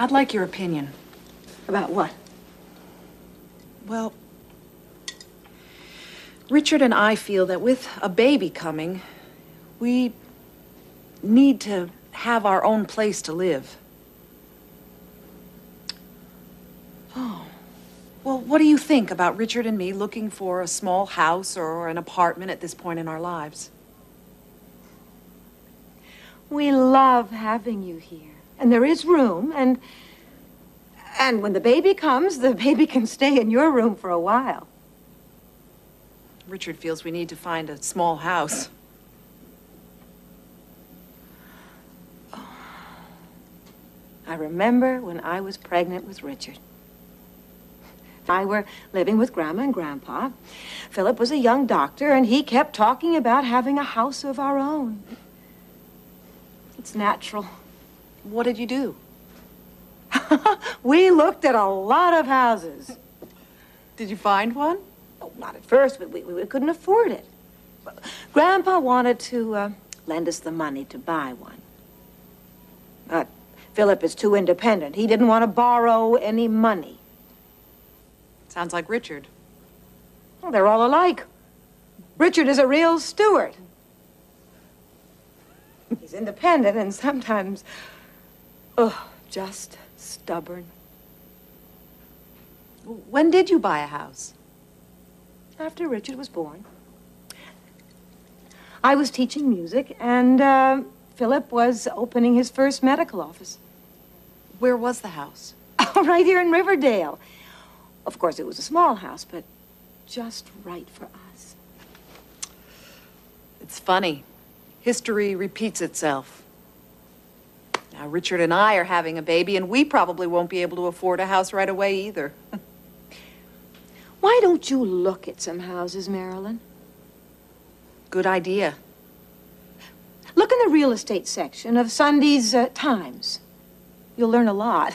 I'd like your opinion. About what? Well, Richard and I feel that with a baby coming, we need to have our own place to live. Oh. Well, what do you think about Richard and me looking for a small house or an apartment at this point in our lives? We love having you here. And there is room, and and when the baby comes, the baby can stay in your room for a while. Richard feels we need to find a small house. I remember when I was pregnant with Richard. I were living with Grandma and Grandpa. Philip was a young doctor, and he kept talking about having a house of our own. It's natural. What did you do? we looked at a lot of houses. Did you find one? Oh, not at first, but we, we couldn't afford it. Grandpa wanted to uh, lend us the money to buy one. But Philip is too independent. He didn't want to borrow any money. Sounds like Richard. Well, they're all alike. Richard is a real Stewart. He's independent and sometimes, oh, just stubborn. When did you buy a house? After Richard was born. I was teaching music, and uh, Philip was opening his first medical office. Where was the house? Oh, right here in Riverdale. Of course, it was a small house, but just right for us. It's funny. History repeats itself. Now, Richard and I are having a baby, and we probably won't be able to afford a house right away either. Why don't you look at some houses, Marilyn? Good idea. Look in the real estate section of Sunday's uh, Times. You'll learn a lot.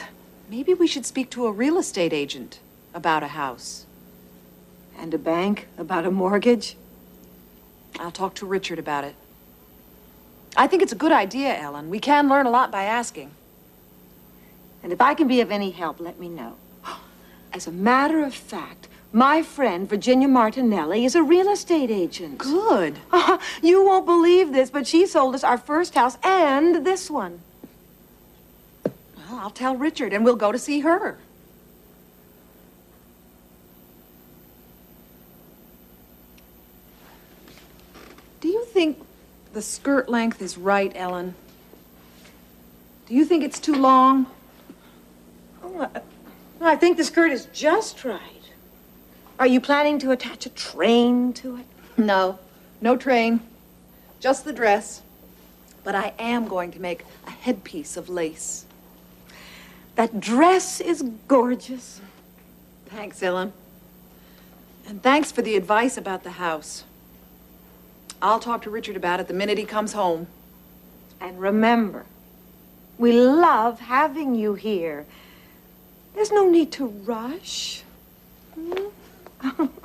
Maybe we should speak to a real estate agent about a house. And a bank about a mortgage? I'll talk to Richard about it. I think it's a good idea, Ellen. We can learn a lot by asking. And if I can be of any help, let me know. As a matter of fact, my friend Virginia Martinelli is a real estate agent. Good. Uh, you won't believe this, but she sold us our first house and this one. Well, I'll tell Richard, and we'll go to see her. Do you think the skirt length is right, Ellen? Do you think it's too long? Oh, I think the skirt is just right. Are you planning to attach a train to it? No, no train. Just the dress. But I am going to make a headpiece of lace. That dress is gorgeous. Thanks, Ellen. And thanks for the advice about the house. I'll talk to Richard about it the minute he comes home. And remember, we love having you here. There's no need to rush. Hmm?